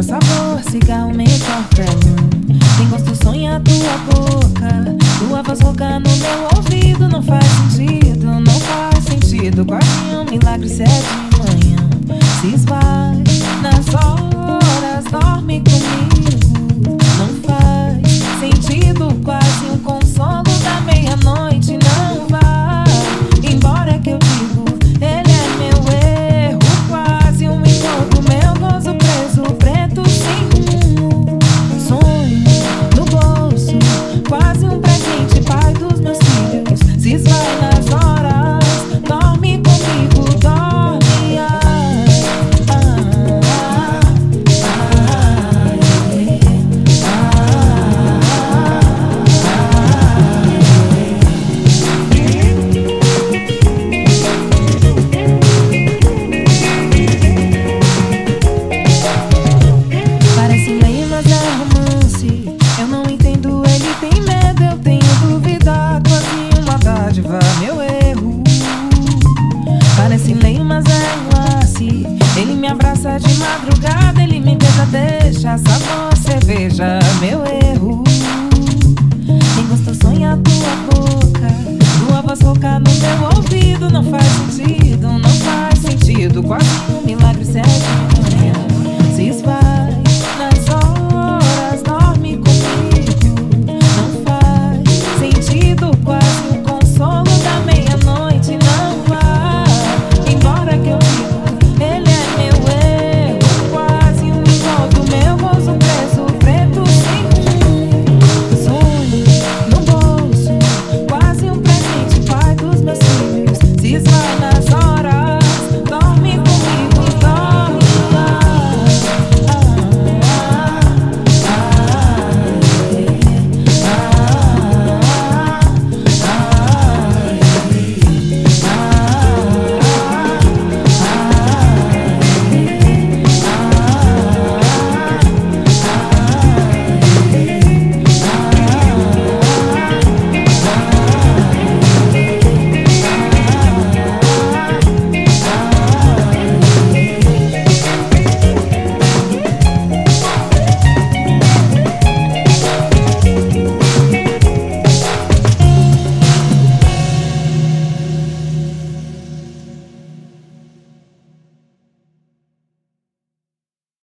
Seja sabor, cigarro, melhor pra mim Tem gosto, sonha a tua boca. Tua voz rouca no meu ouvido. Não faz sentido, não faz sentido. Quase um milagre se é de manhã. Se esvai. Essa sabor, cerveja, meu erro. Quem gostou sonha tua boca, tua voz rouca no meu ouvido. Não faz sentido, não faz sentido, quase